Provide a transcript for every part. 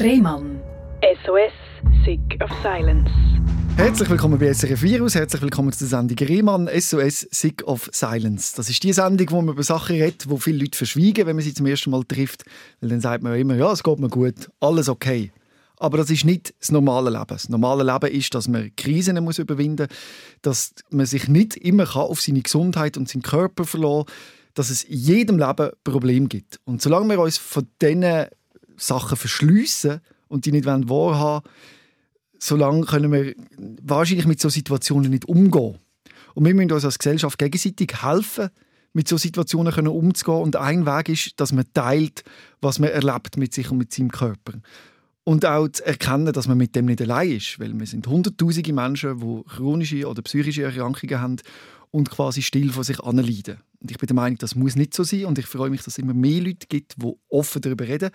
Rehmann. SOS, Sick of Silence. Herzlich willkommen bei SRF Virus, herzlich willkommen zur Sendung Rehmann, SOS Sick of Silence. Das ist die Sendung, wo man über Sachen redet, wo viele Leute verschwiegen, wenn man sie zum ersten Mal trifft. Weil dann sagt man immer, ja, es geht mir gut, alles okay. Aber das ist nicht das normale Leben. Das normale Leben ist, dass man Krisen muss überwinden muss, dass man sich nicht immer auf seine Gesundheit und seinen Körper verlassen kann, dass es in jedem Leben Probleme gibt. Und solange wir uns von diesen Sachen verschliessen und die nicht wahrhaben wollen, solange können wir wahrscheinlich mit solchen Situationen nicht umgehen. Und wir müssen uns als Gesellschaft gegenseitig helfen, mit solchen Situationen können umzugehen. Und ein Weg ist, dass man teilt, was man erlebt mit sich und mit seinem Körper. Und auch zu erkennen, dass man mit dem nicht allein ist. Weil wir sind hunderttausende Menschen, die chronische oder psychische Erkrankungen haben und quasi still von sich anleiden. Und ich bin der Meinung, das muss nicht so sein. Und ich freue mich, dass es immer mehr Leute gibt, die offen darüber reden.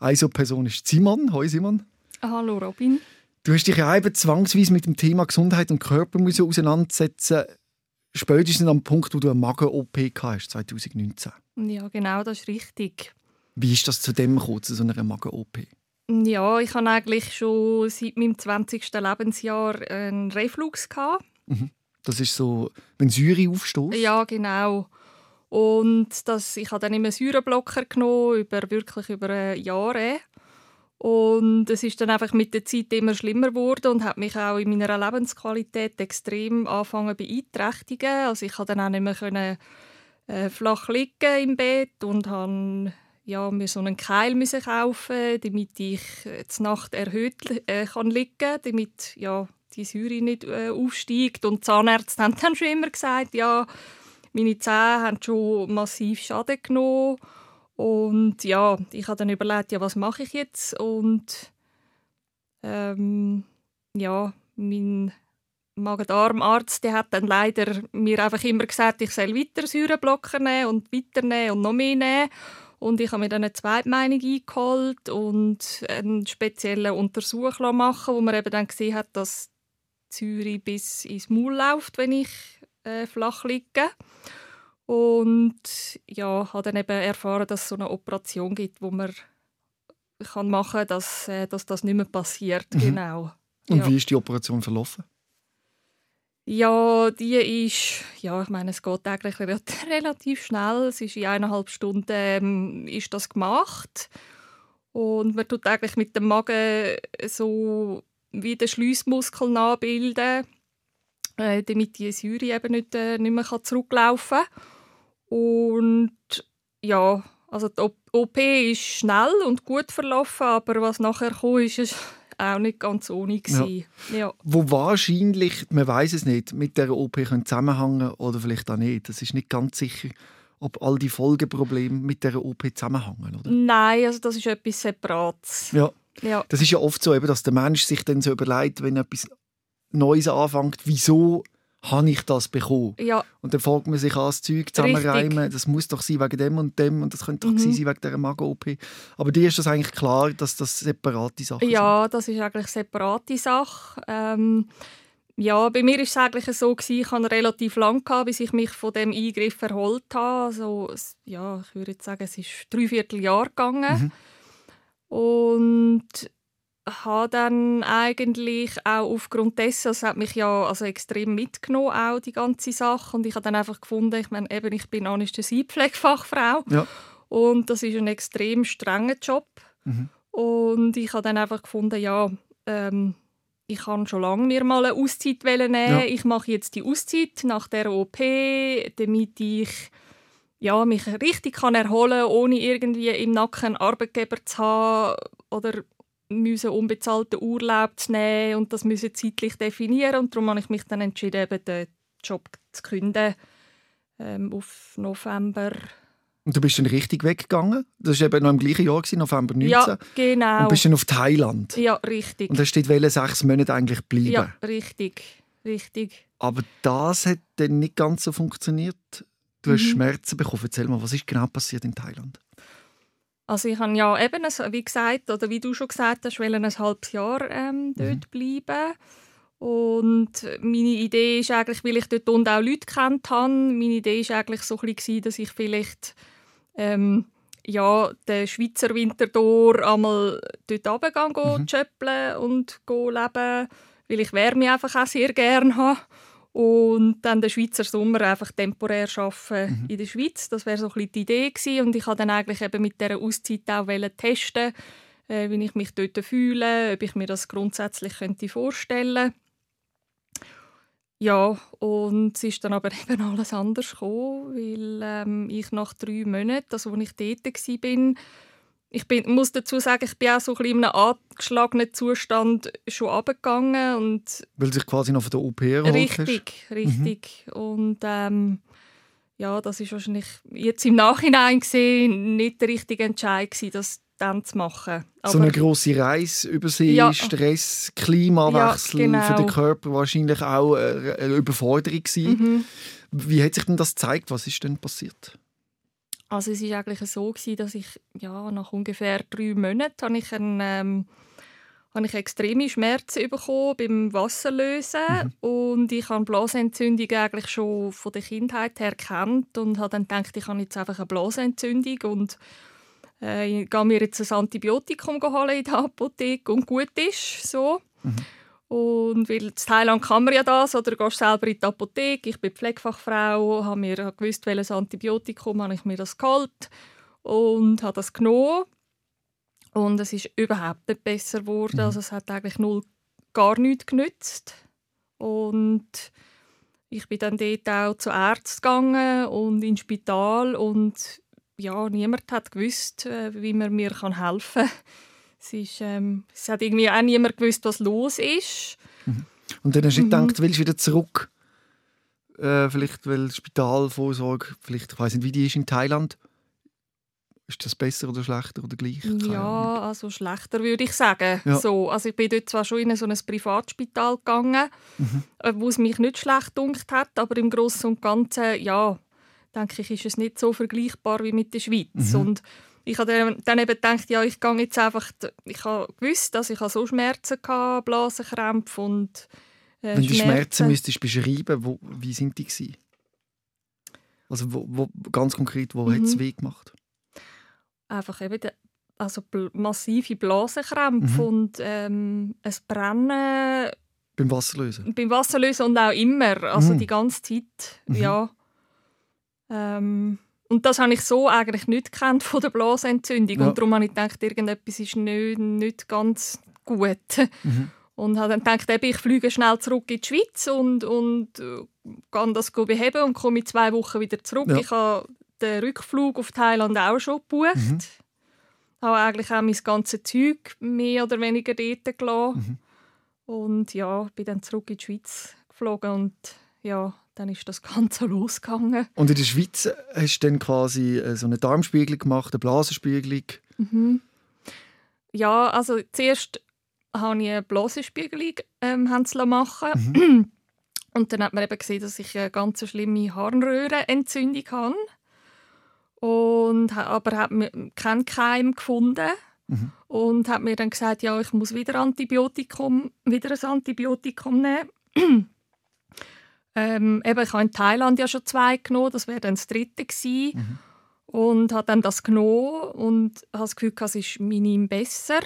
Eine so Person ist Simon. Hallo Simon. Hallo Robin. Du hast dich ja eben zwangsweise mit dem Thema Gesundheit und Körper auseinandersetzen Spätestens am Punkt, wo du eine Magen-OP hast, 2019. Ja, genau, das ist richtig. Wie ist das zu dem gekommen, zu so einer Magen-OP? Ja, ich hatte eigentlich schon seit meinem 20. Lebensjahr einen Reflux. Mhm. Das ist so, wenn Säure aufstößt? Ja, genau. Und das, ich habe dann immer Säureblocker genommen, über, wirklich über Jahre. Und es ist dann einfach mit der Zeit immer schlimmer geworden und hat mich auch in meiner Lebensqualität extrem angefangen beeinträchtigen. Also ich konnte dann auch nicht mehr können, äh, flach liegen im Bett und habe ja, mir so einen Keil müssen kaufen, damit ich äh, die Nacht erhöht äh, kann liegen, damit ja die Säure nicht äh, aufsteigt. Und Zahnärzte haben dann schon immer gesagt, ja, meine Zähne haben schon massiv Schaden genommen. Und ja, ich habe dann überlegt, ja, was mache ich jetzt? Und ähm, ja, mein Magen-Darm-Arzt, hat dann leider mir einfach immer gesagt, ich soll weiter Säureblocker nehmen und weiter nehmen und noch mehr nehmen. Und ich habe mir dann eine Zweitmeinung eingeholt und einen speziellen Untersuch machen wo man eben dann gesehen hat, dass Zürich bis ins Maul läuft, wenn ich äh, flach liege. Und ja, habe dann eben erfahren, dass es so eine Operation gibt, wo man kann machen kann, dass, äh, dass das nicht mehr passiert. Mhm. Genau. Und ja. wie ist die Operation verlaufen? Ja, die ist, ja, ich meine, es geht eigentlich relativ schnell. Es ist in eineinhalb Stunden ähm, ist das gemacht und man tut eigentlich mit dem Magen so wie den Schliessmuskel nachbilden, äh, damit die Säure eben nicht, äh, nicht mehr zurücklaufen kann. Und ja, also die OP ist schnell und gut verlaufen, aber was nachher kam, ist auch nicht ganz ohne Ja. Ja. Wo wahrscheinlich, man weiß es nicht, mit der OP zusammenhängen oder vielleicht auch nicht. Das ist nicht ganz sicher, ob all die Folgeprobleme mit der OP zusammenhängen, oder? Nein, also das ist etwas Separates. Ja. ja. Das ist ja oft so, dass der Mensch sich dann so überlegt, wenn etwas Neues anfängt, wieso habe ich das bekommen? Ja. Und dann fragt man sich an, das Zeug zusammenreimen, das muss doch sein wegen dem und dem und das könnte doch mhm. sein wegen dieser Magen-OP. Aber dir ist das eigentlich klar, dass das separate Sachen ja, sind? Ja, das ist eigentlich separate Sache. Ähm, ja, bei mir war es eigentlich so, gewesen, ich hatte relativ lange, bis ich mich von dem Eingriff erholt habe. Also, ja, ich würde sagen, es ist drei Vierteljahr gegangen. Mhm. Und habe dann eigentlich auch aufgrund dessen, es hat mich ja also extrem mitgenommen, auch die ganze Sache. Und ich habe dann einfach gefunden, ich meine, eben, ich bin Anästhesiepflegefachfrau ja. und das ist ein extrem strenger Job. Mhm. Und ich habe dann einfach gefunden, ja, ähm, ich kann schon lange mir mal eine Auszeit nehmen. Ja. Ich mache jetzt die Auszeit nach der OP, damit ich ja, mich richtig kann erholen kann, ohne irgendwie im Nacken einen Arbeitgeber zu haben oder müssen unbezahlten Urlaub zu nehmen und das müssen zeitlich definieren und darum habe ich mich dann entschieden, eben den Job zu künden ähm, auf November. Und du bist dann richtig weggegangen? Das war eben noch im gleichen Jahr, November 19. Ja, genau. Und bist dann auf Thailand? Ja, richtig. Und hast dort sechs Monate eigentlich bleiben? Ja, richtig. richtig. Aber das hat dann nicht ganz so funktioniert. Du hast mhm. Schmerzen bekommen. Erzähl mal, was ist genau passiert in Thailand? Also ich habe ja eben, wie gesagt, oder wie du schon gesagt hast, ein halbes Jahr ähm, mhm. dort mhm. bleiben. Und meine Idee ist eigentlich, weil ich dort auch Leute kennt habe, meine Idee ist eigentlich so ein bisschen, dass ich vielleicht ähm, ja, den Schweizer Winter durch einmal dort runtergehen, mhm. schöppeln und leben, weil ich Wärme einfach auch sehr gerne habe. Und dann den Schweizer Sommer einfach temporär arbeiten mhm. in der Schweiz. Das wäre so ein bisschen die Idee gewesen. Und ich wollte dann eigentlich eben mit dieser Auszeit auch testen, äh, wie ich mich dort fühle, ob ich mir das grundsätzlich könnte vorstellen könnte. Ja, und es ist dann aber eben alles anders gekommen, weil ähm, ich nach drei Monaten, also als ich dort war, ich bin, muss dazu sagen, ich bin auch so ein bisschen in einem angeschlagenen Zustand schon abgegangen und weil sich quasi noch von der OP erholt Richtig, hast. richtig. Mhm. Und ähm, ja, das ist wahrscheinlich jetzt im Nachhinein gesehen nicht der richtige Entscheid gewesen, das dann zu machen. Aber so eine große Reise über See, ja. Stress, Klimawechsel ja, genau. für den Körper wahrscheinlich auch eine Überforderung gewesen. Mhm. Wie hat sich denn das gezeigt? Was ist denn passiert? Also es war eigentlich so, gewesen, dass ich ja, nach ungefähr drei Monaten habe ich, einen, ähm, habe ich extreme Schmerzen bekommen beim Wasserlösen mhm. und ich habe Blasenentzündung eigentlich schon von der Kindheit her kennt und habe dann gedacht, ich habe jetzt einfach eine Blasenentzündung und äh, ich gehe mir jetzt ein Antibiotikum holen in der Apotheke und gut ist so. Mhm. Und weil in Thailand kann man ja das, oder du gehst selber in die Apotheke. Ich bin Pflegefachfrau, habe mir gewusst, welches Antibiotikum habe ich mir das geholt und habe das genommen. Und es ist überhaupt nicht besser geworden. Mhm. Also es hat eigentlich null gar nichts genützt. Und ich bin dann dort auch zu Ärzten gegangen und ins Spital und ja, niemand hat gewusst, äh, wie man mir helfen kann. Es, ist, ähm, es hat irgendwie auch niemand gewusst, was los ist. Mhm. Und dann hast du mhm. gedacht, willst du wieder zurück? Äh, vielleicht, weil Spitalvorsorge, vielleicht, ich weiß nicht, wie die ist in Thailand. Ist das besser oder schlechter oder gleich? ja, also schlechter würde ich sagen. Ja. So, also ich bin dort zwar schon in so ein Privatspital gegangen, mhm. Äh, wo es mich nicht schlecht dunkt hat, aber im Großen und Ganzen, ja, denke ich, ist es nicht so vergleichbar wie mit der Schweiz. Mhm. Und ich habe dann eben gedacht, ja, ich gehe jetzt einfach, ich habe gewusst, dass ich so Schmerzen hatte, Blasenkrämpfe und äh, Wenn du Schmerzen müsstest beschreiben, wo, wie sind die gewesen? Also wo, wo, ganz konkret, wo mhm. hat es weh gemacht? Einfach eben, de, also massive Blasenkrämpfe mhm. und ähm, ein Brennen. Beim Wasserlösen? Beim Wasserlösen und auch immer, also mhm. die ganze Zeit, mhm. ja. Ähm, und das habe ich so eigentlich nicht kennt von der Blasenentzündung. Ja. Und darum habe ich gedacht, irgendetwas ist nicht, nicht ganz gut. Mhm. Und habe dann gedacht, eben, ich fliege schnell zurück in die Schweiz und, und äh, kann das beheben und komme in zwei Wochen wieder zurück. Ja. Ich habe den Rückflug auf Thailand auch schon gebucht. Mhm. Habe eigentlich auch mein ganzes Zeug mehr oder weniger dort gelassen. Mhm. Und ja, bin dann zurück in die Schweiz geflogen und ja, dann ist das Ganze losgegangen. Und in der Schweiz hast du dann quasi äh, so eine Darmspiegelung gemacht, eine Blasenspiegelung? Mhm. Ja, also zuerst habe ich eine Blasenspiegelung ähm, machen mhm. Und dann hat man eben gesehen, dass ich eine ganz schlimme Harnröhrenentzündung habe. Und, aber hat keinen Keim gefunden. Mhm. Und hat mir dann gesagt, ja, ich muss wieder, Antibiotikum, wieder ein Antibiotikum nehmen. Ähm, eben, ich habe in Thailand ja schon zwei genommen, das wäre dann das dritte gewesen. Mhm. Und habe dann das genommen und habe das Gefühl, es ist minim besser.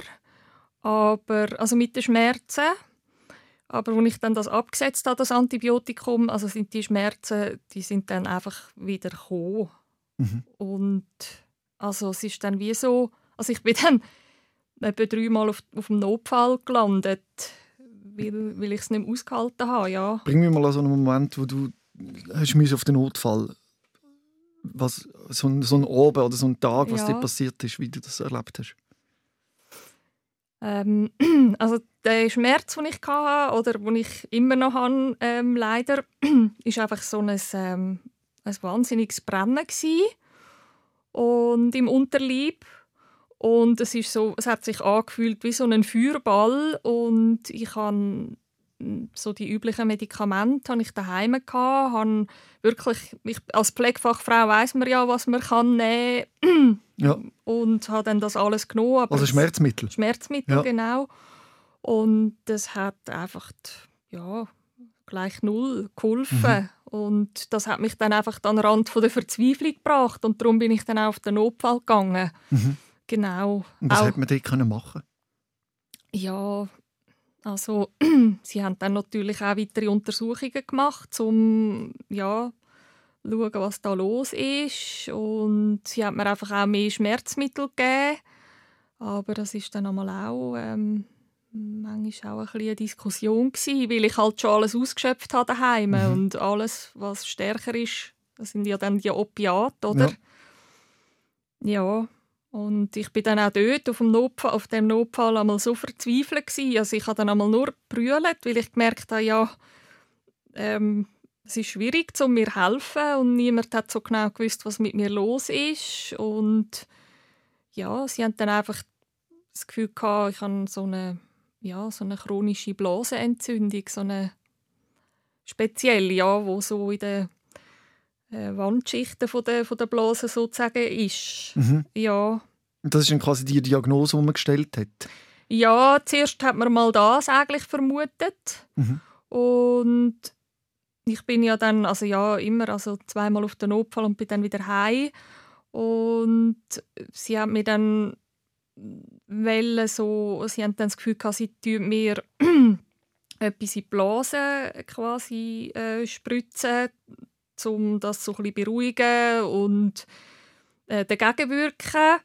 Aber, also mit den Schmerzen. Aber als ich dann das abgesetzt habe, das Antibiotikum, also sind die Schmerzen, die sind dann einfach wieder gekommen. Mhm. Und also es ist dann wie so, also ich bin dann etwa dreimal auf, auf dem Notfall gelandet weil, weil ich es nicht mehr ausgehalten habe. Ja. Bring mir mal an so einen Moment, wo du hast auf den Notfall was, so, ein, so ein Abend oder so ein Tag, was ja. dir passiert ist, wie du das erlebt hast. Ähm, also der Schmerz, den ich hatte oder den ich immer noch habe, ähm, leider, ist einfach so ein, ähm, ein wahnsinniges Brennen gewesen. und im Unterleib und es, ist so, es hat sich angefühlt wie so ein Feuerball. Und ich habe so die üblichen Medikamente habe ich daheim gehabt, habe wirklich ich, als Pflegefachfrau weiß man ja, was man kann nehmen ja. und habe dann das alles genommen. also Schmerzmittel. Schmerzmittel ja. genau. Und das hat einfach ja gleich null geholfen. Mhm. Und das hat mich dann einfach an den Rand von der Verzweiflung gebracht und darum bin ich dann auch auf den Notfall gegangen. Mhm. Genau. Und was Auch- hat man dort können machen Ja, also sie haben dann natürlich auch weitere Untersuchungen gemacht, um ja schauen, was da los ist. Und sie haben mir einfach auch mehr Schmerzmittel gegeben. Aber das ist dann einmal auch ähm, manchmal auch ein bisschen eine Diskussion gewesen, weil ich halt schon alles ausgeschöpft habe daheim Mhm. und alles, was stärker ist, das sind ja dann die Opiate, oder? Ja. Und ich bin dann auch dort auf dem Notfall, auf dem Notfall einmal so verzweifelt gewesen. Also ich habe dann einmal nur brüllt, weil ich gemerkt habe, ja, ähm, es ist schwierig, um mir zu helfen und niemand hat so genau gewusst, was mit mir los ist. Und ja, sie haben dann einfach das Gefühl gehabt, ich habe so eine, ja, so eine chronische Blasenentzündung, so eine spezielle, ja, wo so in äh, Wandschichten von der, von der Blase sozusagen ist. Mhm. Ja, das ist dann quasi die Diagnose, die man gestellt hat. Ja, zuerst hat man mal das eigentlich vermutet. Mhm. Und ich bin ja dann, also ja, immer also zweimal auf den Notfall und bin dann wieder heim. Und sie haben mir dann wollen so, sie haben dann das Gefühl gehabt, sie tun mir etwas in die Blase quasi äh, spritzen, um das so ein bisschen beruhigen und äh, dagegen wirken.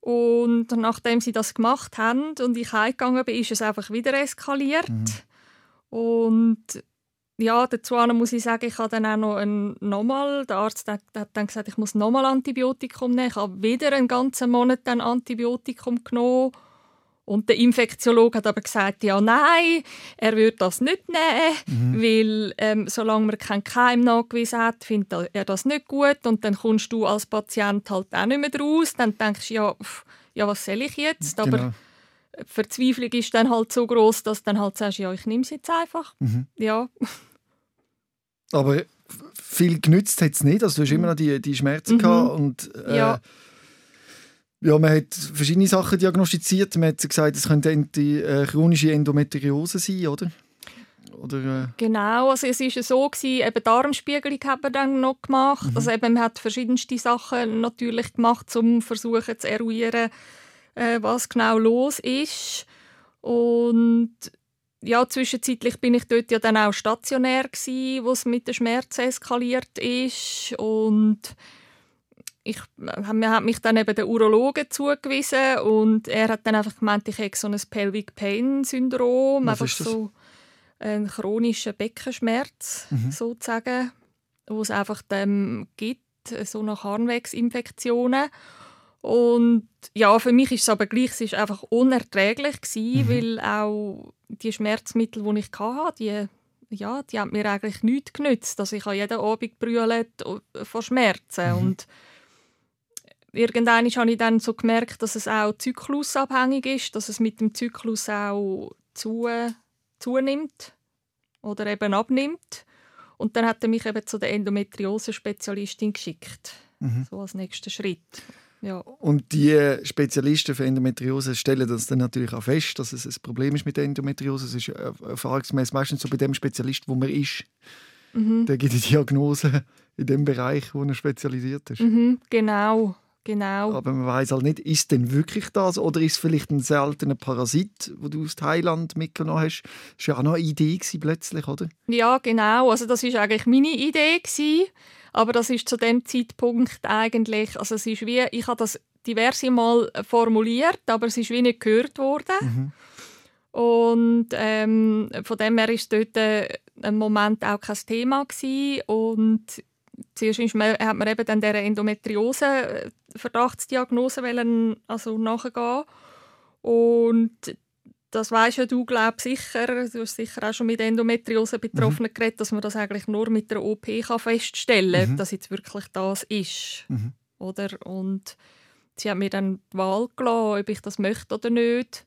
Und nachdem sie das gemacht haben und ich heimgegangen bin, ist es einfach wieder eskaliert. Mhm. Und ja, dazu muss ich sagen, ich habe dann auch noch ein, nochmal, der Arzt hat, hat dann gesagt, ich muss nochmal Antibiotikum nehmen. Ich habe wieder einen ganzen Monat dann Antibiotikum genommen. Und der Infektiologe hat aber gesagt, ja, nein, er würde das nicht nehmen, weil ähm, solange man keinen Keim nachgewiesen hat, findet er das nicht gut und dann kommst du als Patient halt auch nicht mehr raus. Dann denkst du, ja, pff, ja was soll ich jetzt? Aber Genau. die Verzweiflung ist dann halt so groß, dass du dann halt sagst, ja, ich nehme es jetzt einfach. Mhm. Ja, Aber viel genützt hat es nicht. Also du hast immer noch die, die Schmerzen Mhm. gehabt und äh, Ja. Ja, man hat verschiedene Sachen diagnostiziert. Man hat gesagt, es könnte die äh, chronische Endometriose sein, oder? Oder äh, Genau, also es war so, gewesen, eben Darmspiegelung hat man dann noch gemacht. Also eben, man hat verschiedenste Sachen natürlich gemacht, um zu versuchen zu eruieren, äh, was genau los ist. Und ja, zwischenzeitlich bin ich dort ja dann auch stationär gsi, wo es mit den Schmerzen eskaliert ist und ich, man hat mich dann eben den Urologen zugewiesen und er hat dann einfach gemeint, ich hätte so ein Pelvic Pain Syndrom, Was einfach so ein chronischer Beckenschmerz Mhm. sozusagen, wo es einfach dem gibt, so nach Harnwegsinfektionen. Und ja, für mich ist es aber gleich, es ist einfach unerträglich gewesen, Mhm. weil auch die Schmerzmittel, die ich hatte, die, ja, die haben mir eigentlich nichts genützt. Also ich habe jeden Abend brüllt äh, von Schmerzen Mhm. und irgendwann habe ich dann so gemerkt, dass es auch zyklusabhängig ist, dass es mit dem Zyklus auch zu, zunimmt oder eben abnimmt. Und dann hat er mich eben zu der Endometriose-Spezialistin geschickt, Mhm. so als nächsten Schritt. Ja. Und die Spezialisten für Endometriose stellen das dann natürlich auch fest, dass es ein Problem ist mit der Endometriose. Es ist äh, erfahrungsgemäß meistens so bei dem Spezialist, wo man ist. Mhm. Der gibt die Diagnose in dem Bereich, wo er spezialisiert ist. Mhm, genau, genau. Aber man weiß halt nicht, ist denn wirklich das oder ist es vielleicht ein seltener Parasit, wo du aus Thailand mitgenommen hast? Das war ja auch noch eine Idee gewesen, plötzlich, oder? Ja, genau. Also das ist eigentlich meine Idee gewesen, aber das ist zu dem Zeitpunkt eigentlich, also es ist wie, ich habe das diverse Mal formuliert, aber es ist wie nicht gehört worden. Mhm. Und ähm, von dem her ist dort äh, im Moment auch kein Thema gewesen. und zuerst ist man, hat man eben dann dieser Endometriose äh, Verdachtsdiagnose wollen, also nachgehen und das weisst ja du, glaub sicher. Du hast sicher auch schon mit Endometriose Betroffenen geredet, dass man das eigentlich nur mit der OP kann feststellen kann, Mhm. ob das jetzt wirklich das ist. Mhm. Oder? Und sie hat mir dann die Wahl gelassen, ob ich das möchte oder nicht.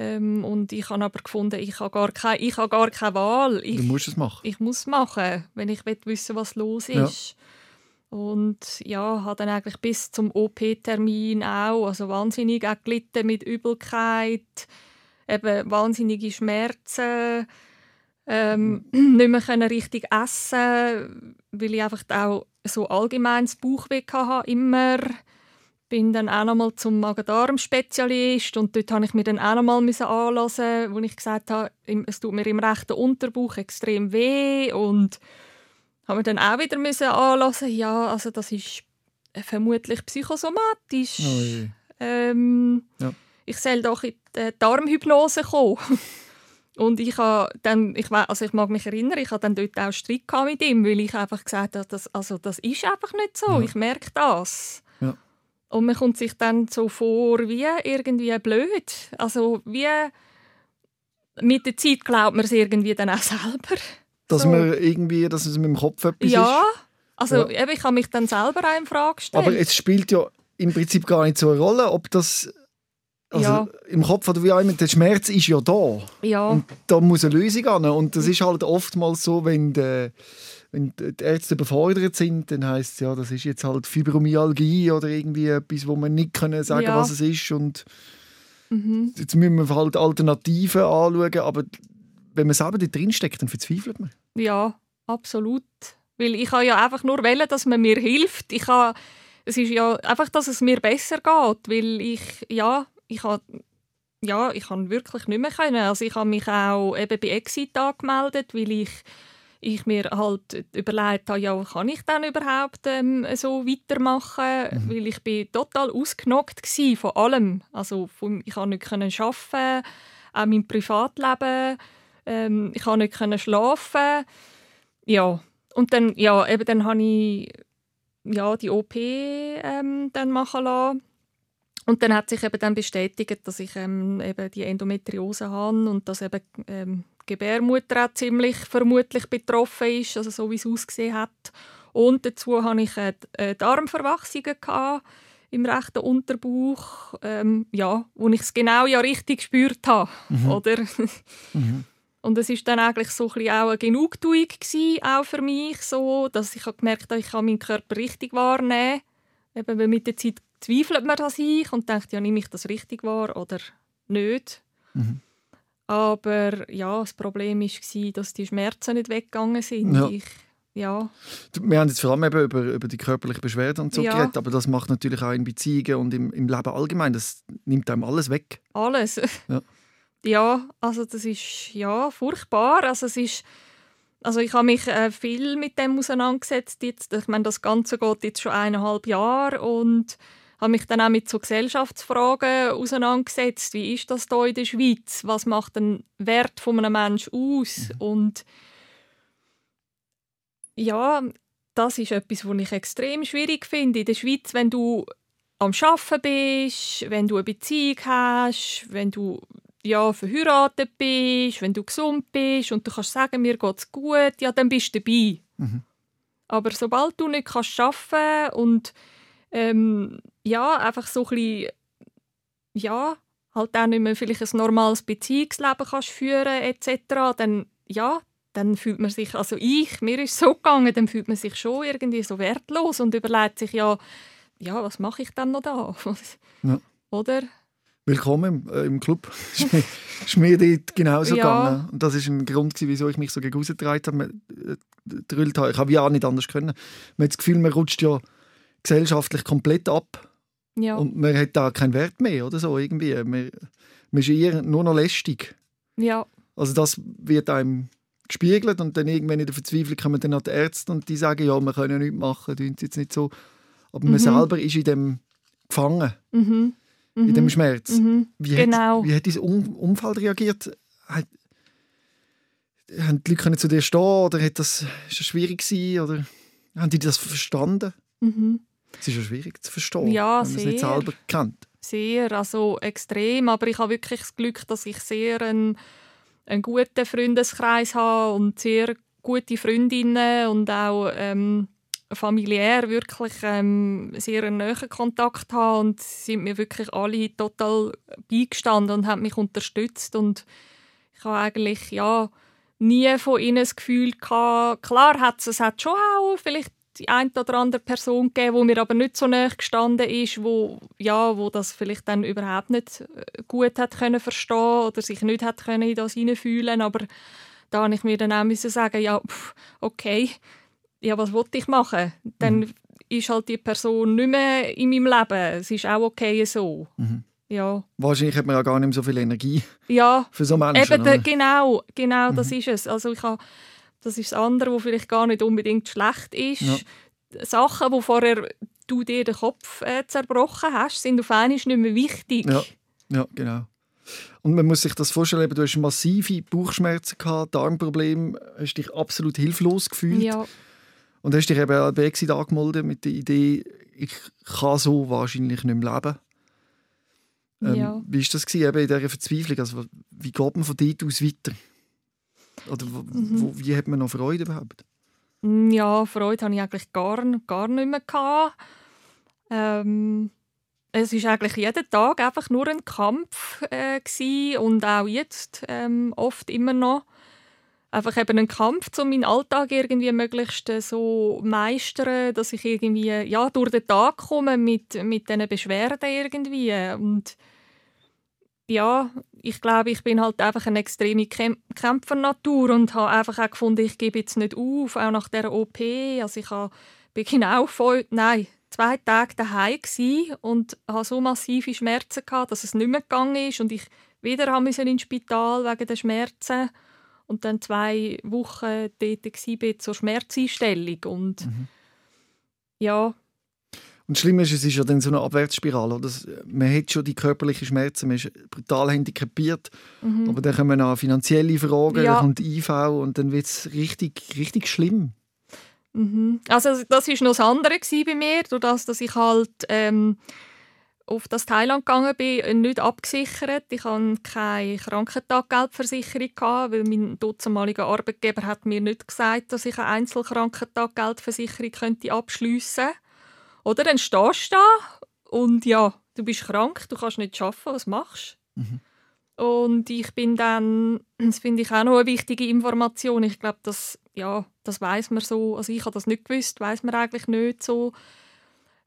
Ähm, und ich habe aber gefunden, ich habe gar keine, ich habe gar keine Wahl. Ich, Du musst es machen. ich muss machen, wenn ich will wissen was los Ja. ist. Und ja, habe dann eigentlich bis zum OP-Termin auch, also wahnsinnig auch gelitten mit Übelkeit, eben wahnsinnige Schmerzen, ähm, nicht mehr können richtig essen, weil ich einfach auch so allgemeines Bauchweh hatte, immer bin dann auch noch mal zum Magen-Darm-Spezialist und dort habe ich mir dann auch noch mal anlassen, wo ich gesagt habe, es tut mir im rechten Unterbauch extrem weh und habe mir dann auch wieder müssen anlassen, ja, also das ist vermutlich psychosomatisch. Oh ähm, ja. Ich soll doch in die Darmhypnose kommen. Und ich, dann, ich, also ich mag mich erinnern, ich hatte dann dort auch Streit mit ihm, weil ich einfach gesagt habe, das, also das ist einfach nicht so, ja. ich merke das. Und man kommt sich dann so vor wie irgendwie blöd. Also wie mit der Zeit glaubt man es irgendwie dann auch selber. Dass so. man irgendwie, dass es mit dem Kopf etwas ja. ist? Also ja. Ich habe mich dann selber auch in Frage gestellt. Aber es spielt ja im Prinzip gar nicht so eine Rolle, ob das also ja. im Kopf oder wie auch immer, der Schmerz ist ja da. Ja. Und da muss eine Lösung an. Und das ist halt oftmals so, wenn, die, wenn die Ärzte überfordert sind, dann heißt es ja, das ist jetzt halt Fibromyalgie oder irgendwie etwas, wo man nicht können sagen Ja. was es ist. Und Mhm. jetzt müssen wir halt Alternativen anschauen, aber wenn man selber da drin steckt, dann verzweifelt man. Ja, absolut. Weil ich kann ja einfach nur wählen, dass man mir hilft. Ich kann, es ist ja einfach, dass es mir besser geht, weil ich, ja, ich habe ja, ich kann wirklich nicht mehr können. Also ich habe mich auch eben bei Exit angemeldet, weil ich, ich mir halt überlegt habe, ja, kann ich dann überhaupt ähm, so weitermachen? Mhm. Weil ich bin total ausgenockt von allem. Also von, ich konnte nicht können arbeiten, auch mein Privatleben. Ähm, ich konnte nicht schlafen. Ja, und dann, ja, eben dann habe ich ja, die OP ähm, dann machen lassen. Und dann hat sich eben dann bestätigt, dass ich ähm, eben die Endometriose habe und dass eben ähm, Gebärmutter auch ziemlich vermutlich betroffen ist, also so wie es ausgesehen hat. Und dazu hatte ich äh, äh, Darmverwachsungen gehabt im rechten Unterbauch, ähm, ja, wo ich es genau ja richtig gespürt habe, oder? Mhm. Und es ist dann eigentlich so ein bisschen auch eine Genugtuung gewesen, auch für mich, so, dass ich gemerkt habe, ich kann meinen Körper richtig wahrnehmen. Eben, weil mit der Zeit zweifelt man an sich und denkt, ja, nehme ich das richtig wahr oder nicht. Mhm. Aber ja, das Problem war, dass die Schmerzen nicht weggegangen sind. Ja. Ich, ja, Wir haben jetzt vor allem eben über, über die körperliche Beschwerden und so Ja. geredet, aber das macht natürlich auch in Beziehungen und im, im Leben allgemein, das nimmt einem alles weg. alles. Ja. Ja, also das ist ja furchtbar. Also es ist, also ich habe mich äh, viel mit dem auseinandergesetzt. Jetzt, ich meine, das Ganze geht jetzt schon eineinhalb Jahre und habe mich dann auch mit so Gesellschaftsfragen auseinandergesetzt. Wie ist das hier in der Schweiz? Was macht den Wert von einem Menschen aus? Und ja, das ist etwas, was ich extrem schwierig finde. In der Schweiz, wenn du am Arbeiten bist, wenn du eine Beziehung hast, wenn du ja, verheiratet bist, wenn du gesund bist und du kannst sagen, mir geht's gut, ja, dann bist du dabei. Mhm. Aber sobald du nicht kannst arbeiten und ähm, ja, einfach so ein bisschen, ja, halt auch nicht mehr vielleicht ein normales Beziehungsleben kannst führen etc., dann, ja, dann fühlt man sich, also ich, mir ist so gegangen, dann fühlt man sich schon irgendwie so wertlos und überlegt sich, ja, ja, was mache ich dann noch da? Ja. Oder? Willkommen im, äh, im Club. ist mir, dort genauso Ja. gegangen. Und das ist ein Grund, gewesen, wieso ich mich so gegen rausgetragen habe. Äh, habe. Ich habe ja auch nicht anders können. Man hat das Gefühl, man rutscht ja gesellschaftlich komplett ab. Ja. Und man hat da keinen Wert mehr oder so irgendwie. Man, man ist eher nur noch lästig. ja. Also das wird einem gespiegelt und dann irgendwann in der Verzweiflung kommen dann an die Ärzte und die sagen, ja, wir können ja nichts machen, tun jetzt nicht so. Aber man Mhm. selber ist in dem gefangen, Mhm. in dem Schmerz. Mhm. Wie Genau. Hat, wie hat dein um Umfeld reagiert? Hat, haben die Leute können zu dir stehen oder hat das, ist das schwierig gewesen, oder haben die das verstanden? Mhm. Es ist ja schwierig zu verstehen, Ja, wenn man es nicht sehr. selber kennt. Sehr, also extrem. Aber ich habe wirklich das Glück, dass ich sehr einen, einen guten Freundeskreis habe und sehr gute Freundinnen und auch ähm, familiär wirklich ähm, sehr einen nahen Kontakt habe und sie sind mir wirklich alle total beigestanden und haben mich unterstützt und ich habe eigentlich ja nie von ihnen das Gefühl gehabt, klar hat es, es hat schon auch vielleicht die eine oder andere Person gegeben, wo mir aber nicht so nahe gestanden ist, wo, ja, wo das vielleicht dann überhaupt nicht äh, gut hat können verstehen oder sich nicht hat können in das hineinfühlen, aber da habe ich mir dann auch müssen sagen, ja, pff, okay, ja, was wollte ich machen? Dann mhm. ist halt die Person nicht mehr in meinem Leben. Es ist auch okay so. Mhm. Ja. Wahrscheinlich hat man ja gar nicht mehr so viel Energie ja, für so Menschen. Eben, genau, genau, mhm. das ist es. Also ich habe, das ist das andere, was vielleicht gar nicht unbedingt schlecht ist. Ja. Sachen, wo vorher du dir den Kopf äh, zerbrochen hast, sind auf einmal nicht mehr wichtig. Ja, ja genau. Und man muss sich das vorstellen, du hast massive Bauchschmerzen gehabt, Darmprobleme, hast dich absolut hilflos gefühlt. Ja. Und hast dich eben an Brexit angemeldet mit der Idee, ich kann so wahrscheinlich nicht mehr leben. Ähm, ja. Wie war das gewesen, eben in dieser Verzweiflung? Also, wie geht man von dort aus weiter? Oder wo, mhm. wo, wie hat man noch Freude überhaupt? Ja, Freude hatte ich eigentlich gar, gar nicht mehr. Gehabt. Ähm, es war eigentlich jeden Tag einfach nur ein Kampf äh, und auch jetzt ähm, oft immer noch einfach eben ein Kampf, um meinen Alltag irgendwie möglichst äh, so meistern, dass ich irgendwie ja durch den Tag komme mit mit diesen Beschwerden irgendwie und ja, ich glaube, ich bin halt einfach eine extreme Kämpfernatur und habe einfach auch gefunden, ich gebe jetzt nicht auf, auch nach der OP. Also ich habe, bin genau voll, nein, zwei Tage daheim und hatte so massive Schmerzen gehabt, dass es nicht mehr gegangen ist und ich wieder haben ins Spital wegen der Schmerzen und dann zwei Wochen dort war zur Schmerzeinstellung und mhm. ja. Und schlimm ist, es ist ja dann so eine Abwärtsspirale. Oder? Man hat schon die körperlichen Schmerzen, man ist brutal handicapiert, mhm. aber dann kommen auch finanzielle Fragen, ja. dann kommt IV und dann wird es richtig, richtig schlimm. Mhm. Also das war noch das andere bei mir, durch das, dass ich halt ähm, auf das Thailand gegangen bin, nicht abgesichert. Ich hatte keine Krankentaggeldversicherung, weil mein damaliger Arbeitgeber hat mir nicht gesagt, dass ich eine Einzelkrankentaggeldversicherung könnte abschliessen könnte. Oder dann stehst du da und ja, du bist krank, du kannst nicht arbeiten, was machst mhm. Und ich bin dann, das finde ich auch noch eine wichtige Information, ich glaube, das, ja, das weiß man so, also ich habe das nicht gewusst, weiß man eigentlich nicht so,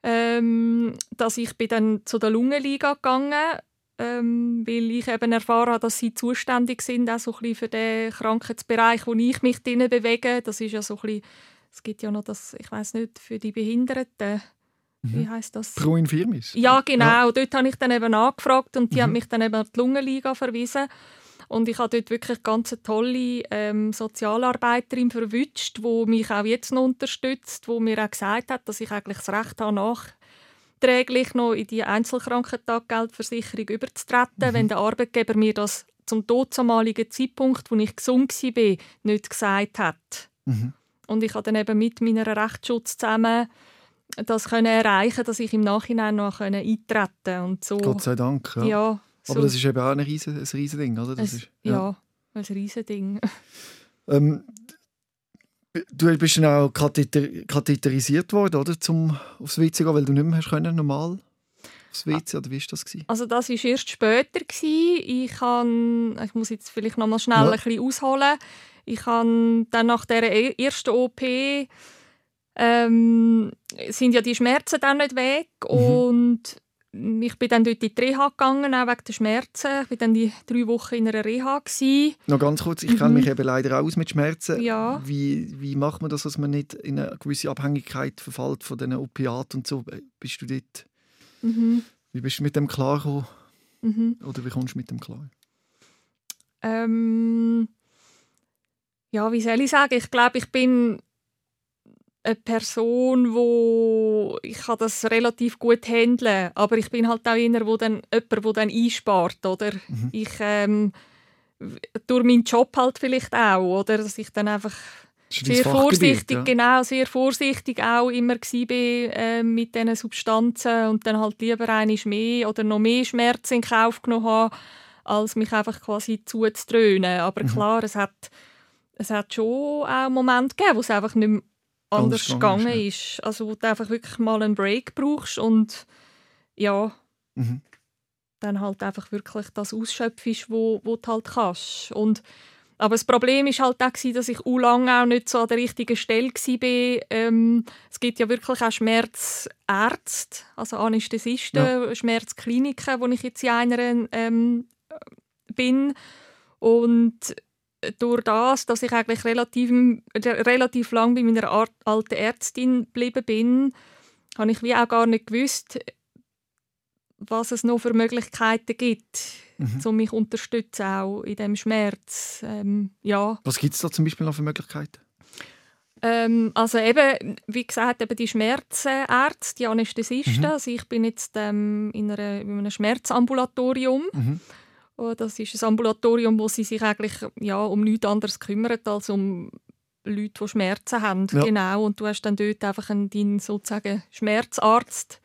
ähm, dass ich bin dann zu der Lungenliga gegangen ähm, weil ich eben erfahren habe, dass sie zuständig sind auch so ein für den Krankheitsbereich, wo ich mich drinnen bewege. Das ist ja so ein bisschen, es gibt ja noch das, ich weiß nicht, für die Behinderten. Mhm. Wie heißt das? Pro Infirmis? Ja, genau. Ja. Dort habe ich dann eben angefragt und die mhm. haben mich dann eben an die Lungenliga verwiesen. Und ich habe dort wirklich ganz eine tolle ähm, Sozialarbeiterin verwünscht, die mich auch jetzt noch unterstützt, die mir auch gesagt hat, dass ich eigentlich das Recht habe, nachträglich noch in die Einzelkrankentaggeldversicherung überzutreten, mhm. wenn der Arbeitgeber mir das zum damaligen Zeitpunkt, wo ich gesund war, nicht gesagt hat. Mhm. Und ich habe dann eben mit meiner Rechtsschutz zusammen das können erreichen, dass ich im Nachhinein noch eintreten und so. Gott sei Dank. Ja. ja so. Aber das ist eben auch ein riesen, ein riesen Ding, oder? Das es, ist, ja. ja, ein riesen Ding. Ähm, du bist dann auch katheter, katheterisiert worden, oder? Zum aufs WC gehen, weil du nicht mehr hast können, normal aufs WC, oder wie war das? Gewesen? Also das war erst später. Gewesen. Ich, kann, ich muss jetzt vielleicht noch mal schnell ja. ein bisschen ausholen. Ich habe dann nach der e-, ersten OP ähm, sind ja die Schmerzen dann nicht weg mhm. und ich bin dann dort in die Reha gegangen, auch wegen der Schmerzen. Ich war dann die drei Wochen in einer Reha. Gewesen. Noch ganz kurz, ich mhm. kenne mich eben leider aus mit Schmerzen. Ja. Wie, wie macht man das, dass man nicht in eine gewisse Abhängigkeit verfällt von diesen Opiaten und so? Bist du dort? Mhm. Wie bist du mit dem klar mhm. Oder wie kommst du mit dem klar? Ähm, ja, wie soll ich sagen? Ich glaube, ich bin eine Person, wo ich kann das relativ gut handeln, aber ich bin halt auch einer, wo dann jemand, wo dann einspart, oder? Mhm. Ich ähm, durch meinen Job halt vielleicht auch, oder, dass ich dann einfach sehr vorsichtig, ja. genau, sehr vorsichtig auch immer war äh, mit diesen Substanzen und dann halt lieber einiges mehr oder noch mehr Schmerzen in Kauf genommen habe, als mich einfach quasi zuzudröhnen. Aber mhm. klar, es hat, es hat schon auch Momente gegeben, wo es einfach nicht mehr anders gegangen ist. ist. Also wo du einfach wirklich mal einen Break brauchst und ja, mhm. dann halt einfach wirklich das ausschöpfst, wo, wo du halt kannst. Und, aber das Problem ist halt auch, dass ich auch lange auch nicht so an der richtigen Stelle war. Ähm, es gibt ja wirklich auch Schmerzärzte, also Anästhesisten, ja. Schmerzkliniken, wo ich jetzt in einer ähm, bin. Und durch das, dass ich eigentlich relativ, relativ lang bei meiner Art, alten Ärztin geblieben bin, habe ich wie auch gar nicht gewusst, was es noch für Möglichkeiten gibt, mhm. um mich zu unterstützen, auch in diesem Schmerz. Ähm, ja. Was gibt es da zum Beispiel noch für Möglichkeiten? Ähm, also eben, wie gesagt, eben die Schmerzärzte, die Anästhesisten. Mhm. Also ich bin jetzt ähm, in, einer, in, einem Schmerzambulatorium. Mhm. Oh, das ist ein Ambulatorium, wo sie sich eigentlich ja, um nichts anderes kümmern als um Leute, die Schmerzen haben. Ja. Genau. Und du hast dann dort einfach einen, deinen sozusagen Schmerzarzt,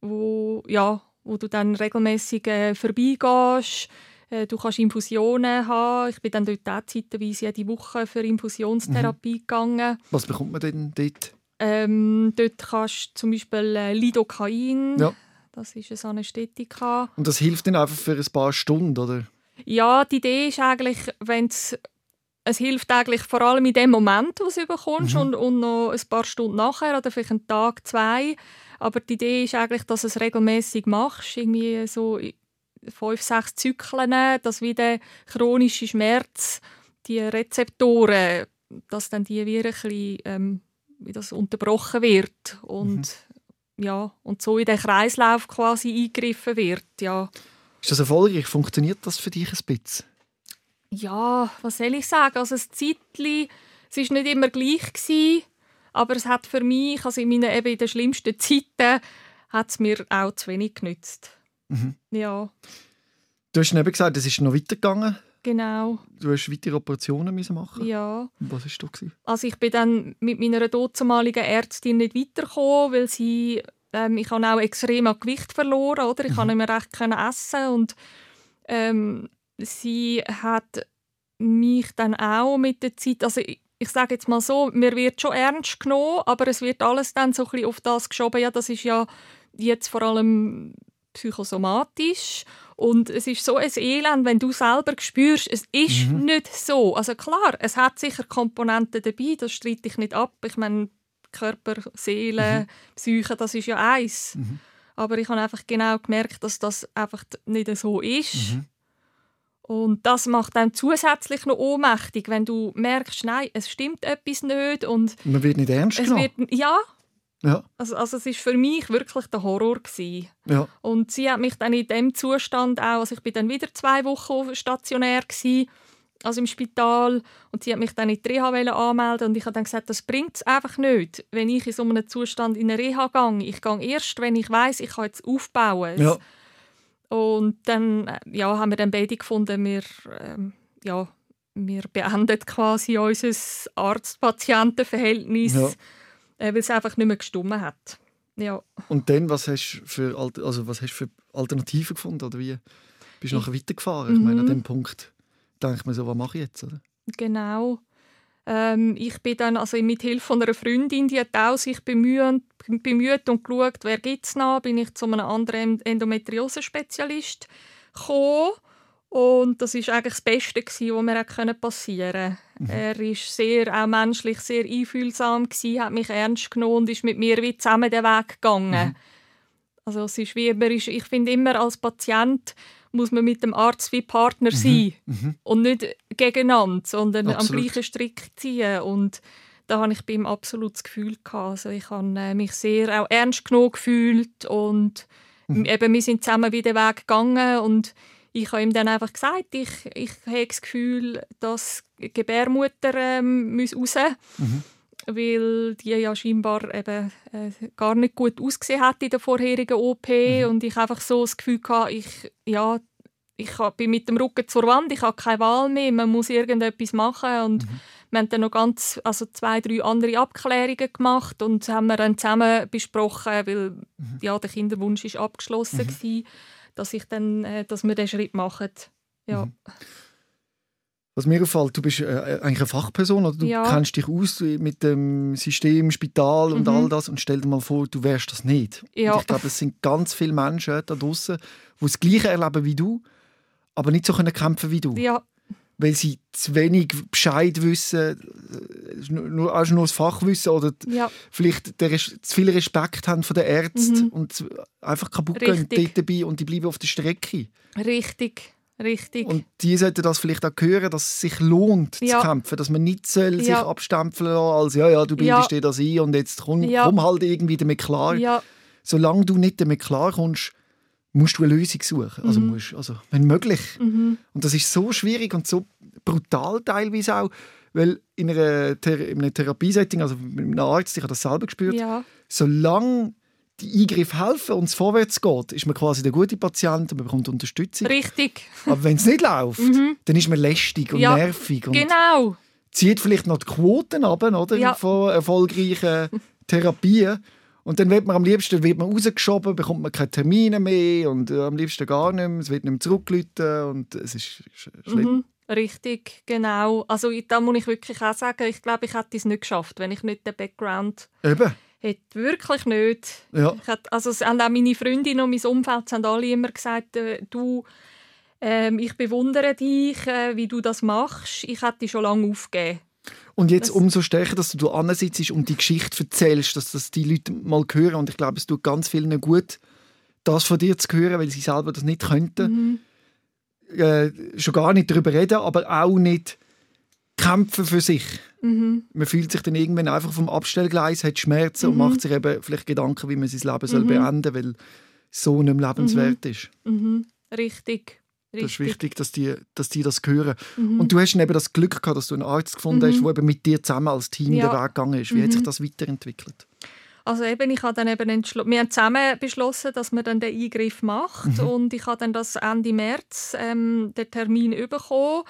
wo, ja, wo du dann regelmäßig äh, vorbeigehst äh, du kannst Infusionen haben. Ich bin dann dort auch zeitweise jede Woche für Infusionstherapie mhm. gegangen. Was bekommt man denn dort? Ähm, dort kannst du zum Beispiel äh, Lidocain, ja. Das ist ein Anästhetika. Und das hilft dann einfach für ein paar Stunden, oder? Ja, die Idee ist eigentlich, wenn es hilft eigentlich vor allem in dem Moment, wo du es bekommst mhm. und, und noch ein paar Stunden nachher oder vielleicht einen Tag, zwei. Aber die Idee ist eigentlich, dass du es regelmäßig machst, irgendwie so fünf, sechs Zyklen, dass wie der chronische Schmerz, die Rezeptoren, dass dann die wieder ein bisschen, ähm, wie das unterbrochen wird und mhm. Ja und so in den Kreislauf quasi eingegriffen wird, ja. Ist das erfolgreich? Funktioniert das für dich ein bisschen? Ja, was soll ich sagen? Also das Zeitli, es ist nicht immer gleich gewesen, aber es hat für mich, also in meinen eben in den schlimmsten Zeiten, hat es mir auch zu wenig genützt. Mhm. Ja. Du hast eben gesagt, es ist noch weitergegangen. Genau. Du hast weitere Operationen müssen machen. Ja. Was war da? Also ich bin dann mit meiner damaligen Ärztin nicht weitergekommen, weil sie ähm, ich habe auch extrem an Gewicht verloren, oder? Ich mhm. konnte nicht mehr recht können essen und ähm, sie hat mich dann auch mit der Zeit, also ich, ich sage jetzt mal so, mir wird schon ernst genommen, aber es wird alles dann so ein bisschen auf das geschoben, ja, das ist ja jetzt vor allem psychosomatisch und es ist so ein Elend, wenn du selber spürst, es ist mhm. nicht so. Also klar, es hat sicher Komponenten dabei, das streite ich nicht ab. Ich meine, Körper, Seele, mhm. Psyche, das ist ja eins. Mhm. Aber ich habe einfach genau gemerkt, dass das einfach nicht so ist. Mhm. Und das macht dann zusätzlich noch ohnmächtig, wenn du merkst, nein, es stimmt etwas nicht. Und Man wird nicht ernst genommen. Wird, ja, ja. Also, also es war für mich wirklich der Horror. Gewesen. Ja. Und sie hat mich dann in dem Zustand auch, also ich bin dann wieder zwei Wochen stationär gewesen, also im Spital und sie hat mich dann in die Reha anmelden und ich habe dann gesagt, das bringt es einfach nicht, wenn ich in so einem Zustand in eine Reha gehe. Ich gehe erst, wenn ich weiß, ich kann jetzt aufbauen. Ja. Und dann äh, ja, haben wir dann beide gefunden, wir, ähm, ja, wir beenden quasi unser Arzt-Patienten-Verhältnis. Ja weil es einfach nicht mehr gestummen hat. Ja. Und dann, was hast du für, also was hast für Alternativen gefunden? Oder wie bist du nachher weitergefahren? Mhm. Ich meine, an mhm. dem Punkt denkt man so, was mache ich jetzt? Oder? Genau. Ähm, ich bin dann also mit Hilfe einer Freundin, die hat auch sich bemüht, bemüht und geschaut, wer gibt es noch, bin ich zu einem anderen Endometriose-Spezialist gekommen und das ist eigentlich das Beste, was mir passieren konnte. Mhm. Er war sehr, auch menschlich sehr einfühlsam, gewesen, hat mich ernst genommen und ist mit mir wie zusammen den Weg gegangen. Mhm. Also es ist wie, ist, ich finde immer, als Patient muss man mit dem Arzt wie Partner mhm. sein mhm. und nicht gegeneinander, sondern Absolut. am gleichen Strick ziehen. Und da habe ich bei ihm absolut das Gefühl gehabt. Also ich habe äh, mich sehr auch ernst genommen gefühlt und mhm. eben, wir sind zusammen wieder den Weg gegangen und ich habe ihm dann einfach gesagt, ich, ich habe das Gefühl, dass Gebärmutter ähm, muss raus mhm. weil die ja scheinbar eben, äh, gar nicht gut ausgesehen hat in der vorherigen OP mhm. und ich einfach so das Gefühl hatte, ich, ja, ich bin mit dem Rücken zur Wand, ich habe keine Wahl mehr, man muss irgendetwas machen und mhm. wir haben dann noch ganz, also zwei, drei andere Abklärungen gemacht und haben wir dann zusammen besprochen, weil mhm. ja, der Kinderwunsch ist abgeschlossen war dass, ich dann, äh, dass wir diesen Schritt machen. Ja. Mhm. Was mir auffällt, du bist äh, eigentlich eine Fachperson, oder du ja. kennst dich aus mit dem System, Spital und mhm. all das und stell dir mal vor, du wärst das nicht. Ja. ich glaube, es sind ganz viele Menschen da draußen, die das Gleiche erleben wie du, aber nicht so können kämpfen wie du. Ja. Weil sie zu wenig Bescheid wissen, äh, nur, also nur das Fachwissen oder ja. vielleicht der, zu viel Respekt haben von den Ärzten mhm. und einfach kaputt Richtig. gehen dort dabei und die bleiben auf der Strecke. Richtig. Richtig. Und die sollten das vielleicht auch hören, dass es sich lohnt Ja. zu kämpfen, dass man nicht soll sich Ja. abstempeln lassen als «Ja, ja, du bildest dir das ein und jetzt komm, komm halt irgendwie damit klar». Solange du nicht damit klarkommst, musst du eine Lösung suchen. Also, Mhm. musst, also wenn möglich. mhm. Und das ist so schwierig und so brutal teilweise auch, weil in, einer Thera in einem Therapiesetting, also mit einem Arzt, ich habe das selber gespürt, ja, solange die Eingriffe helfen und es vorwärts geht, ist man quasi der gute Patient und man bekommt Unterstützung. richtig. Aber wenn es nicht läuft, Mhm. dann ist man lästig und Ja, nervig und Genau. zieht vielleicht noch die Quoten ab, oder? Ja. Von erfolgreichen Therapien. Und dann wird man am liebsten wird man rausgeschoben, bekommt man keine Termine mehr und äh, am liebsten gar nicht mehr. Es wird nicht mehr zurückgerufen und es ist sch- schlimm. Mhm. Richtig, genau. Also da muss ich wirklich auch sagen, ich glaube, ich hätte es nicht geschafft, wenn ich nicht den Background Eben, hätte. Wirklich nicht. ja. Ich hätte, also es haben auch meine Freundinnen und mein Umfeld haben alle immer gesagt, äh, du, ähm, ich bewundere dich, äh, wie du das machst. Ich hätte schon lange aufgegeben. Und jetzt Das- umso stärker, dass du da sitzt und die Geschichte erzählst, dass das die Leute mal hören. Und ich glaube, es tut ganz vielen gut, das von dir zu hören, weil sie selber das nicht könnten. Mhm. Äh, schon gar nicht darüber reden, aber auch nicht kämpfen für sich. Mhm. Man fühlt sich dann irgendwann einfach vom Abstellgleis, hat Schmerzen und Mhm. macht sich eben vielleicht Gedanken, wie man sein Leben soll Mhm. beenden soll, weil es so nicht lebenswert ist. Mhm. Richtig. Das ist Richtig. wichtig, dass die, dass die das hören. Mhm. Und du hast dann eben das Glück gehabt, dass du einen Arzt gefunden hast, Mhm. der eben mit dir zusammen als Team Ja. den Weg gegangen ist. Wie hat Mhm. sich das weiterentwickelt? Also eben, ich habe dann eben wir haben zusammen beschlossen, dass man dann den Eingriff macht Mhm. und ich habe dann das Ende März ähm, den Termin bekommen.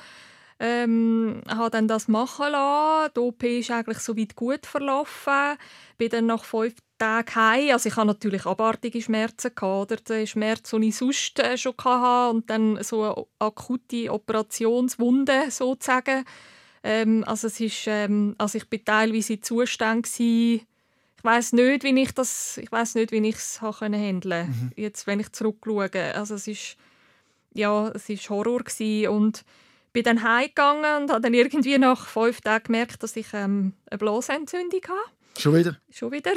Ähm, habe dann das machen lassen. Die OP ist eigentlich soweit gut verlaufen. Bin dann nach fünf Tagen heim. Also ich hatte natürlich abartige Schmerzen gehabt, oder den Schmerz, den ich sonst äh, schon hatte und dann so eine akute Operationswunde sozusagen. Ähm, also es ist, ähm, also ich bin teilweise in Zustand gewesen, ich weiß nicht, wie ich das, ich weiß nicht, wie ich es handeln. Mhm. Jetzt, wenn ich zurückschaue, also es ist, ja, es ist Horror gewesen. und bin dann heimgegangen und habe dann irgendwie nach fünf Tagen gemerkt, dass ich ähm, eine Blasenentzündung habe, Schon wieder? schon wieder.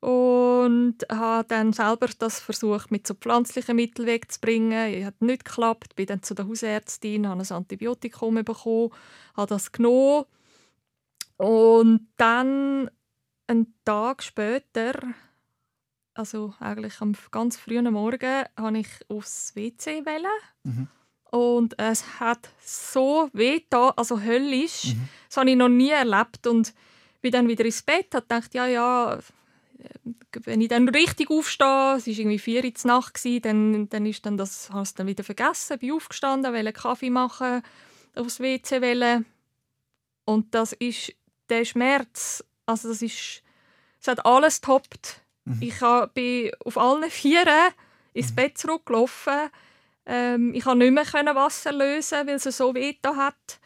Und habe dann selber das versucht, mit so pflanzlichen Mitteln wegzubringen. Es hat nicht geklappt. Bin dann zu der Hausärztin, habe ein Antibiotikum bekommen, habe das genommen. Und dann einen Tag später, also eigentlich am ganz frühen Morgen, habe ich aufs WC wollen. Mhm. Und es hat so weh da, also höllisch. Mhm. Das habe ich noch nie erlebt. Und bin dann wieder ins Bett und dachte, ja, ja, wenn ich dann richtig aufstehe, es war irgendwie vier Uhr Nacht, gewesen, dann, dann ist dann das, habe ich es dann wieder vergessen, bin aufgestanden, wollte Kaffee machen, aufs WC wollen. Und das ist der Schmerz, also das ist, es hat alles toppt. Mhm. Ich bin auf allen Vieren ins Bett zurückgelaufen. Ähm, ich konnte nicht mehr Wasser lösen, weil es so da hat.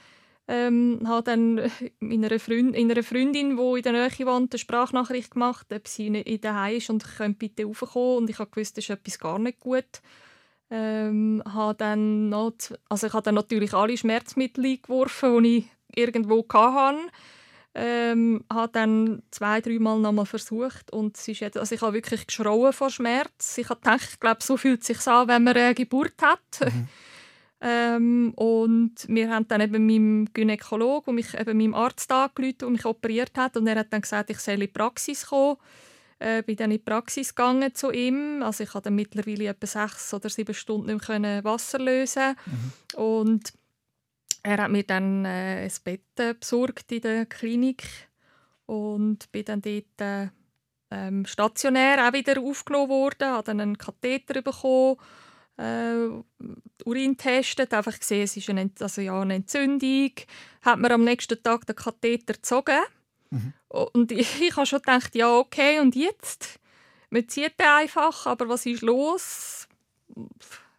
Ähm, habe dann meiner, Freund, einer Freundin, die in der Nähe wohnt, eine Sprachnachricht gemacht, ob sie in der Heim ist und ich bitte raufkommen. Und ich habe gewusst, das ist etwas gar nicht gut. Ähm, habe dann noch, also ich habe dann natürlich alle Schmerzmittel eingeworfen, die ich irgendwo hatte. Ähm, habe dann zwei, dreimal nochmal versucht und es ist jetzt, also ich habe wirklich geschrauen vor Schmerz. Ich habe gedacht, ich glaube, so fühlt es sich an, wenn man eine Geburt hat. ähm, und wir haben dann eben meinem Gynäkolog und mich eben meinem Arzt angerufen, der mich operiert hat und er hat dann gesagt, ich soll in die Praxis kommen. Äh, bin dann in die Praxis gegangen zu ihm. Also ich konnte dann mittlerweile etwa sechs oder sieben Stunden nicht mehr Wasser lösen und er hat mir dann äh, ein Bett äh, besorgt in der Klinik und bin dann dort äh, ähm, stationär auch wieder aufgenommen worden, habe dann einen Katheter bekommen, äh, Urin getestet, einfach gesehen, es ist eine, Ent- also ja, eine Entzündung, hat mir am nächsten Tag den Katheter gezogen Mhm. und ich, ich habe schon gedacht, ja okay, und jetzt? Man zieht den einfach, aber was ist los?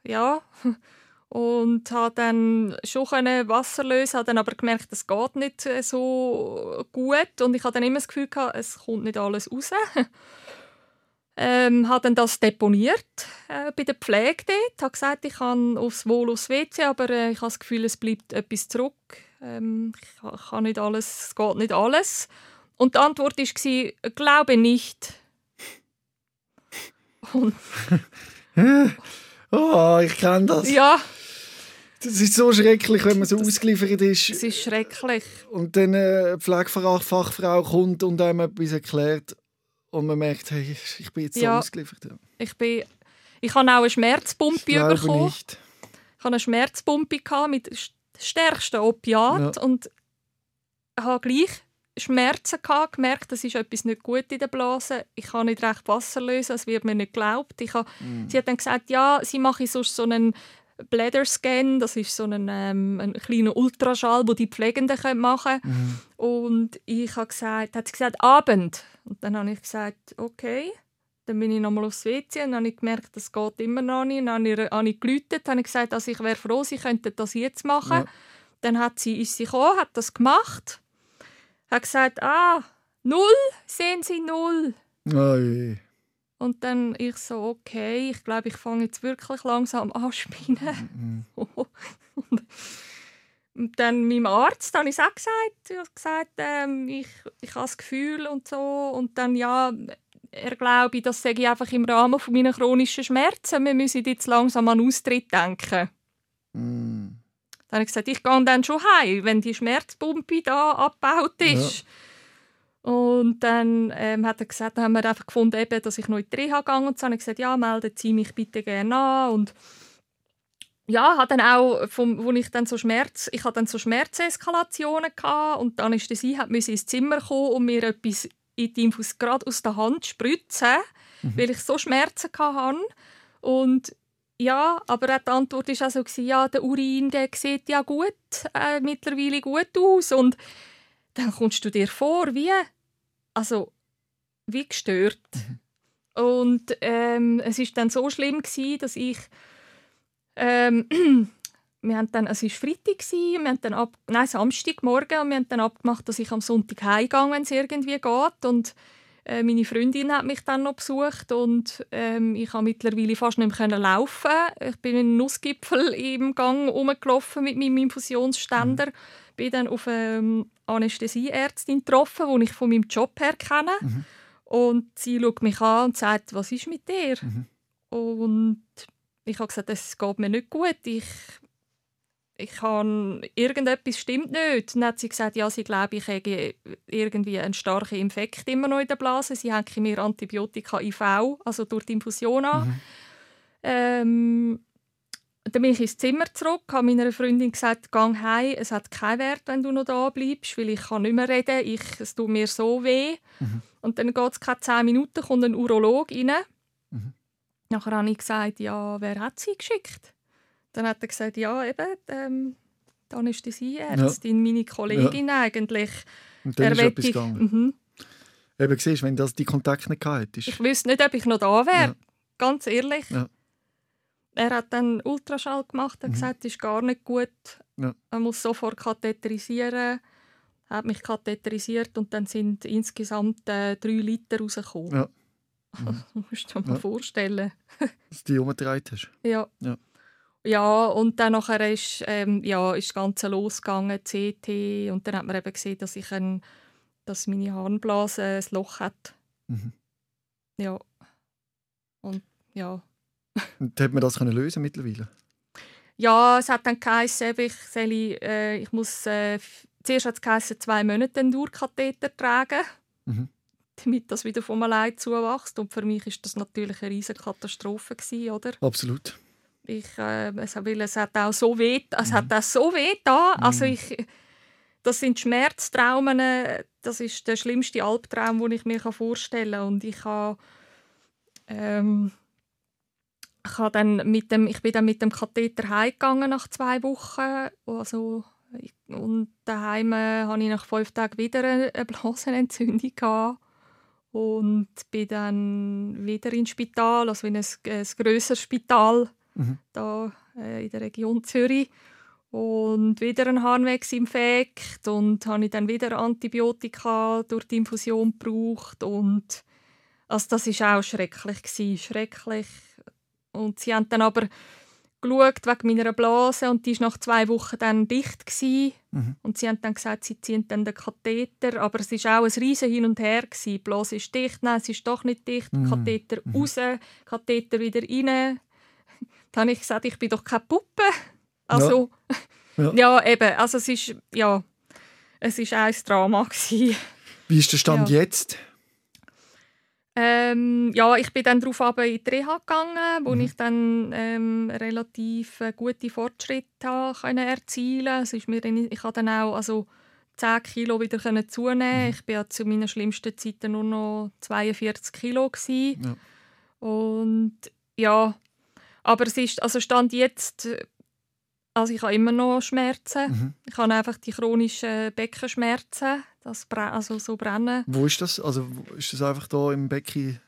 Ja, und habe dann schon Wasser lösen, habe dann aber gemerkt, es geht nicht äh, so gut und ich habe dann immer das Gefühl gehabt, es kommt nicht alles raus. ähm, habe dann das deponiert äh, bei der Pflege dort, habe gesagt, ich kann aufs Wohl aufs WC, aber äh, ich habe das Gefühl, es bleibt etwas zurück. Ähm, ich kann nicht alles, es geht nicht alles. Und die Antwort war, glaube nicht. Und Oh, ich kenne das. ja, Das ist so schrecklich, wenn man so ausgeliefert ist. Es ist schrecklich. Und dann eine Pflegefachfrau kommt und einem etwas erklärt und man merkt, hey, ich bin jetzt so Ja. ausgeliefert. Ja. Ich bin... Ich habe auch eine Schmerzpumpe Glaube bekommen. nicht. Ich hatte eine Schmerzpumpe mit st- stärksten Opiat Ja. und habe gleich Schmerzen gehabt, gemerkt, das ist etwas nicht gut in der Blase. Ich kann nicht recht Wasser lösen, es wird mir nicht geglaubt. Ich habe, Sie hat dann gesagt, ja, sie mache sonst so einen Bladder Scan, das ist so ein, ähm, ein kleiner Ultraschall, wo die Pflegenden machen können. Und ich habe gesagt, hat sie gesagt, Abend. Und dann habe ich gesagt, okay. Dann bin ich nochmal aufs WC und dann habe ich gemerkt, das geht immer noch nicht. Dann habe ich, habe ich geläutet, habe ich gesagt, also ich wäre froh, sie könnten das jetzt machen. Ja. Dann hat sie, ist sie gekommen, hat das gemacht, hat gesagt, ah, null, sehen Sie null. Oi. Und dann ich so, okay, ich glaube, ich fange jetzt wirklich langsam an spinnen. und, und dann meinem Arzt habe ich es auch gesagt. Ich habe gesagt, ähm, ich, ich habe das Gefühl und so. Und dann, ja, er glaube, das sage ich einfach im Rahmen von meiner chronischen Schmerzen. Wir müssen jetzt langsam an Austritt denken. Mm. Dann habe ich gesagt, ich gehe dann schon heim, wenn die Schmerzpumpe da abgebaut ist. Und dann ähm, hat er gesagt, dann haben wir einfach gefunden, eben, dass ich noch in die Reha gegangen und so. habe ich gesagt, ja, melden Sie mich bitte gerne an. Und ja, hat dann auch, vom, wo ich dann so Schmerz, ich hatte dann so Schmerzeskalationen gehabt und die Anästhesie hat müssen ins Zimmer kommen und mir etwas in die Infus gerade aus der Hand spritzen, weil ich so Schmerzen hatte. Und ja, aber die Antwort war auch so, ja, der Urin der sieht ja gut, äh, mittlerweile gut aus. Und dann kommst du dir vor, wie, also, wie gestört. Und ähm, es ist dann so schlimm gewesen, dass ich, ähm, wir haben dann, es war Freitag, gewesen, wir haben dann ab, nein, Samstagmorgen, und wir haben dann abgemacht, dass ich am Sonntag heimgehe, wenn es irgendwie geht. Und äh, meine Freundin hat mich dann noch besucht und ähm, ich habe mittlerweile fast nicht mehr laufen. Ich bin in einen Nussgipfel im Gang rumgelaufen mit meinem Infusionsständer. Bin dann auf eine Anästhesieärztin getroffen, die ich von meinem Job her kenne. Und sie schaut mich an und sagt, was ist mit dir? Und ich habe gesagt, es geht mir nicht gut. Ich, ich kann, irgendetwas stimmt nicht. Dann hat sie gesagt, ja, sie glaube, ich habe irgendwie einen starken Infekt immer noch in der Blase. Sie haben mir Antibiotika IV, also durch die Infusion an. Ähm, dann bin ich ins Zimmer zurück, habe meiner Freundin gesagt, gang heim, es hat keinen Wert, wenn du noch da bleibst, weil ich kann nicht mehr reden, ich, es tut mir so weh. Und dann geht es keine zehn Minuten, kommt ein Urolog rein. Nachher habe ich gesagt, ja, wer hat sie geschickt? Dann hat er gesagt, ja, eben, ähm, die Anästhesieärztin, meine Kollegin eigentlich. Und dann ist Er etwas wette- gegangen. Mhm. Eben, siehst, wenn das die Kontakt nicht gehabt hättest. Ich wüsste nicht, ob ich noch da wäre. Ja. Ganz ehrlich. Ja. Er hat dann Ultraschall gemacht und gesagt, das ist gar nicht gut. Ja. Man muss sofort katheterisieren. Er hat mich katheterisiert und dann sind insgesamt äh, drei Liter rausgekommen. Ja. Das musst du dir mal Ja. vorstellen. Dass du die umgedreht hast. Ja. Ja. Ja, und dann nachher ist, ähm, ja, ist das Ganze losgegangen, CT, und dann hat man eben gesehen, dass, ich ein, dass meine Harnblase ein Loch hat. Mhm. Ja. Und ja. Und hat man das können lösen mittlerweile? Ja, es hat dann geheißen, ich, soll, äh, ich muss, äh, zuerst hat es geheißen, zwei Monate einen Durchkatheter tragen, Mhm. damit das wieder von allein zuwächst. Und für mich ist das natürlich eine riesige Katastrophe gewesen, oder? Absolut. Ich, äh, es, weil es hat auch so weh, es hat auch so weh da. Also ich, das sind Schmerztraumen. äh, Das ist der schlimmste Albtraum, den ich mir vorstellen kann. Und ich habe, ähm, ich habe dann mit dem, ich bin dann mit dem Katheter heimgegangen nach zwei Wochen. Also, und daheim äh, hatte ich nach fünf Tagen wieder eine eine Blasenentzündung gehabt und bin dann wieder ins Spital, also in ein, ein grösseres Spital Mhm. da äh, in der Region Zürich und wieder ein Harnwegsinfekt und habe ich dann wieder Antibiotika durch die Infusion gebraucht und also das ist auch schrecklich gewesen, schrecklich und sie haben dann aber geschaut wegen meiner Blase und die ist nach zwei Wochen dann dicht gewesen. Mhm. und sie haben dann gesagt, sie ziehen dann den Katheter, aber es ist auch ein riesen Hin und Her gewesen. Die Blase ist dicht, nein, es ist doch nicht dicht, Mhm. Katheter raus, Katheter wieder rein. Dann habe ich gesagt, ich bin doch keine Puppe. Also, Ja. ja. Ja. eben, also es ist, ja, es ist ein Drama gewesen. Wie ist der Stand Ja. jetzt? Ähm, ja, ich bin dann darauf in die Reha gegangen, wo ich dann ähm, relativ äh, gute Fortschritte können erzielen. Es ist mir dann, ich habe dann auch also 10 Kilo wieder können zunehmen. Ich bin ja zu meinen schlimmsten Zeiten nur noch 42 Kilo gewesen. Ja. Und ja, aber es ist also stand jetzt, also ich habe immer noch Schmerzen. Mhm. Ich habe einfach die chronischen Beckenschmerzen, das also so brennen. Wo ist das? Also ist das einfach da im Becken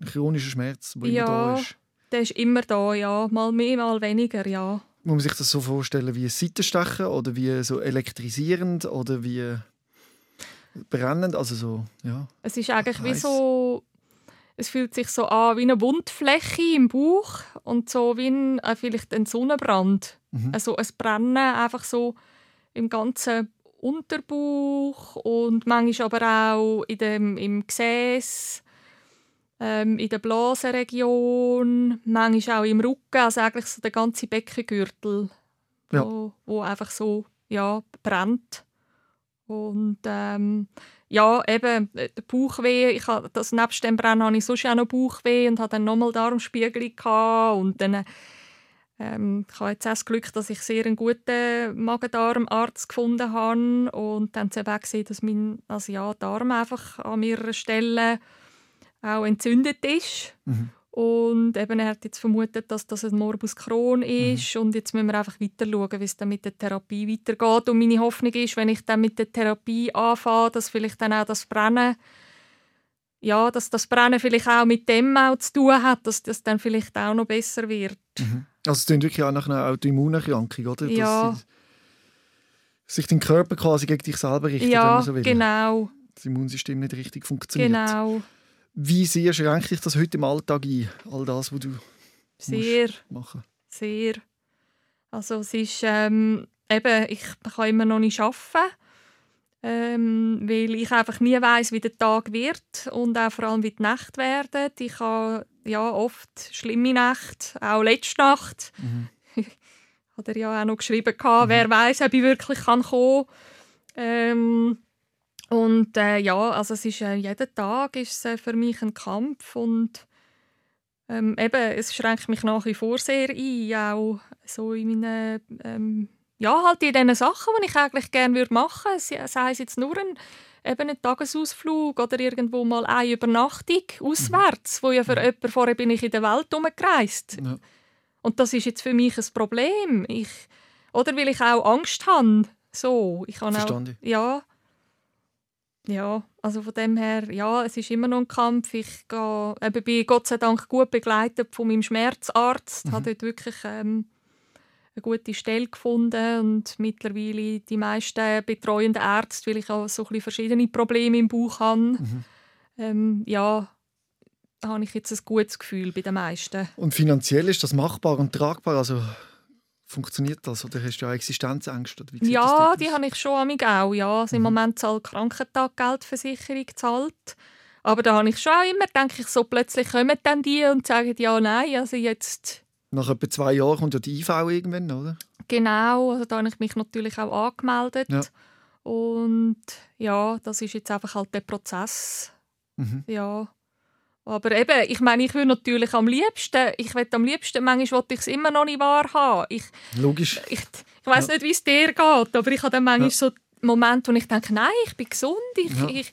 ein chronischer Schmerz, der Ja. immer da ist? Der ist immer da, ja. Mal mehr, mal weniger, ja. Muss man sich das so vorstellen wie ein Seitenstechen oder wie so elektrisierend oder wie brennend? Also so, ja. Es ist eigentlich wie so... Es fühlt sich so an wie eine Wundfläche im Bauch und so wie ein, äh, vielleicht ein Sonnenbrand. Mhm. Also ein Brennen einfach so im ganzen Unterbauch und manchmal aber auch in dem, im Gesäß, ähm, in der Blasenregion, manchmal auch im Rücken, also eigentlich so der ganze Beckengürtel, Ja. wo, wo einfach so ja, brennt. Und ähm, ja, eben, äh, der Bauchweh, ich hab, das, nebst dem Brennen hatte ich sonst auch noch Bauchweh und hatte dann nochmal Darmspiegelung und dann ähm, ich habe jetzt auch das Glück, dass ich sehr einen guten Magen-Darm-Arzt gefunden habe und dann habe ich gesehen, dass mein also ja, Darm einfach an mehreren Stellen auch entzündet ist. Mhm. Und eben, er hat jetzt vermutet, dass das ein Morbus Crohn ist. Und jetzt müssen wir einfach weiter schauen, wie es dann mit der Therapie weitergeht. Und meine Hoffnung ist, wenn ich dann mit der Therapie anfange, dass vielleicht dann auch das Brennen, ja, dass das Brennen vielleicht auch mit dem auch zu tun hat, dass das dann vielleicht auch noch besser wird. Also es klingt wirklich auch nach einer Autoimmunerkrankung, oder? Dass Ja. sich dein Körper quasi gegen dich selber richtet, wenn ja, man so will. genau, Das Immunsystem nicht richtig funktioniert. genau. Wie sehr schränkt dich das heute im Alltag ein, all das, was du Sehr. machen Sehr. Also es ist ähm, eben, ich kann immer noch nicht arbeiten, ähm, weil ich einfach nie weiß, wie der Tag wird und auch vor allem, wie die Nacht werden. Ich habe ja oft schlimme Nächte, auch letzte Nacht. Hat er ja auch noch geschrieben, gehabt, wer weiß, ob ich wirklich kann kommen ähm, Und äh, ja, also es ist, äh, jeden Tag ist es, äh, für mich ein Kampf und ähm, eben, es schränkt mich nach wie vor sehr ein, auch so in meinen, ähm, ja, halt in den Sachen, die ich eigentlich gerne würde machen würde. Sei es jetzt nur ein, eben ein Tagesausflug oder irgendwo mal eine Übernachtung auswärts, wo ja für jemanden, vorher bin ich in der Welt herumgereist. Ja. Und das ist jetzt für mich ein Problem. Ich, oder weil ich auch Angst habe. So, ich habe auch, Verstanden. ja, ja, also von dem her, ja, es ist immer noch ein Kampf. Ich gehe, eben bin Gott sei Dank gut begleitet von meinem Schmerzarzt. Mhm. Habe dort wirklich ähm, eine gute Stelle gefunden und mittlerweile die meisten betreuenden Ärzte, weil ich auch so ein bisschen verschiedene Probleme im Bauch habe, Mhm. ähm, ja, habe ich jetzt ein gutes Gefühl bei den meisten. Und finanziell ist das machbar und tragbar? Also funktioniert das? Oder hast du auch Existenzängste? Wie Ja, die habe ich schon amig auch. Ja. Also Im Mhm. Moment zahlt die Krankentaggeldversicherung zahlt. Aber da habe ich schon auch immer, denke ich, so plötzlich kommen dann die und sagen, ja, nein, also jetzt Nach etwa zwei Jahren kommt ja die IV irgendwann, oder? genau. Also da habe ich mich natürlich auch angemeldet. Ja. Und ja, das ist jetzt einfach halt der Prozess. Mhm. Ja. Aber eben, ich meine, ich will natürlich am liebsten, ich will am liebsten, manchmal will ich es immer noch nicht wahrhaben. Ich, Logisch. ich, ich weiß Ja. nicht, wie es dir geht, aber ich habe dann manchmal Ja. so Momente, wo ich denke, nein, ich bin gesund, ich, Ja. ich,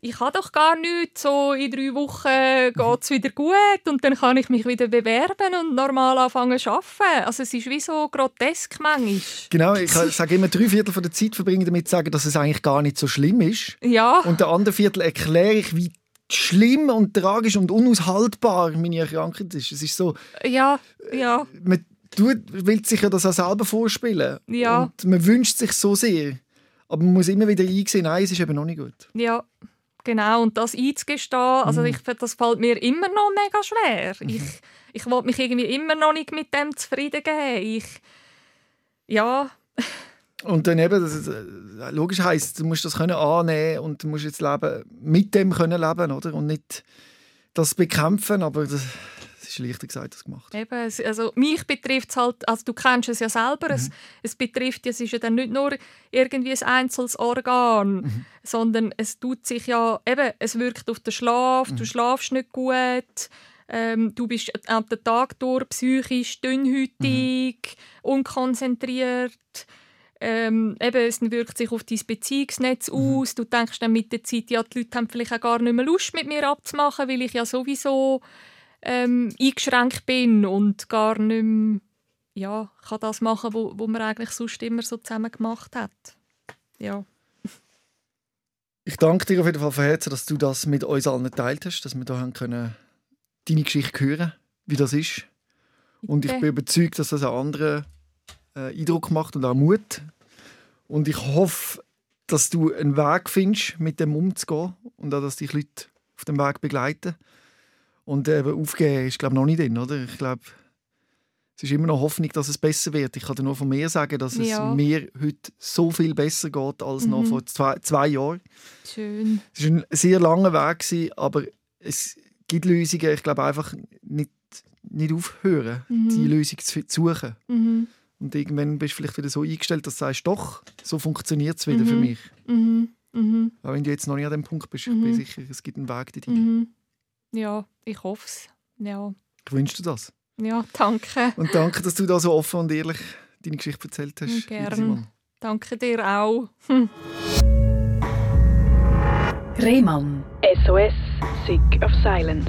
ich habe doch gar nichts, so in drei Wochen Mhm. geht es wieder gut und dann kann ich mich wieder bewerben und normal anfangen zu arbeiten. Also es ist wie so grotesk manchmal. Genau, ich sage immer, drei Viertel von der Zeit verbringen damit zu sagen, dass es eigentlich gar nicht so schlimm ist. Ja, Und der andere Viertel erkläre ich, wie schlimm und tragisch und unaushaltbar meine Erkrankung ist. Es ist so, ja, ja, man tut, will sich ja das auch selber vorspielen. Ja. Und man wünscht sich so sehr. Aber man muss immer wieder einsehen, nein, es ist eben noch nicht gut. ja. Genau, und das einzugestehen, also Mhm. ich, das fällt mir immer noch mega schwer. Ich, ich will mich irgendwie immer noch nicht mit dem zufrieden geben. Ich, ja, Und dann eben, das, äh, logisch heisst, du musst das können annehmen und du musst jetzt leben, mit dem können leben, oder? Und nicht das bekämpfen, aber das, das ist leichter gesagt als gemacht. Eben, also mich betrifft es halt, also du kennst es ja selber, mhm. es, es betrifft, es ist ja dann nicht nur irgendwie ein einzelnes Organ, mhm. sondern es tut sich ja, eben, es wirkt auf den Schlaf, mhm. du schlafst nicht gut, ähm, du bist am Tag durch psychisch dünnhütig, mhm. unkonzentriert, ähm, eben, es wirkt sich auf dein Beziehungsnetz mhm. aus. Du denkst dann mit der Zeit, ja, die Leute haben vielleicht auch gar nicht mehr Lust, mit mir abzumachen, weil ich ja sowieso ähm, eingeschränkt bin und gar nicht mehr, ja, kann das machen, wo, wo man eigentlich sonst immer so zusammen gemacht hat. Ja. Ich danke dir auf jeden Fall von Herzen, dass du das mit uns allen geteilt hast, dass wir da haben können, deine Geschichte hören, wie das ist. Und ich bin überzeugt, dass das auch andere äh, Eindruck macht und auch Mut. Und ich hoffe, dass du einen Weg findest, mit dem umzugehen und auch, dass dich Leute auf dem Weg begleiten. Und eben aufgeben ist, glaube ich, noch nicht drin, oder? Ich glaube, es ist immer noch Hoffnung, dass es besser wird. Ich kann dir nur von mir sagen, dass ja. es mir heute so viel besser geht als mhm. noch vor zwei, zwei Jahren. Schön. Es war ein sehr langer Weg, aber es gibt Lösungen. Ich glaube einfach nicht, nicht aufhören, mhm. die Lösung zu suchen. Mhm. Und irgendwann bist du vielleicht wieder so eingestellt, dass du sagst, doch, so funktioniert es wieder mhm. für mich. Mhm. Mhm. Auch wenn du jetzt noch nicht an dem Punkt bist, ich bin mhm. sicher, es gibt einen Weg dorthin. Mhm. Ja, ich hoffe es. Ja. Ich wünsche dir das. Ja, danke. Und danke, dass du da so offen und ehrlich deine Geschichte erzählt hast. Gerne. Danke dir auch. Rehmann. SOS, Sick of Silence.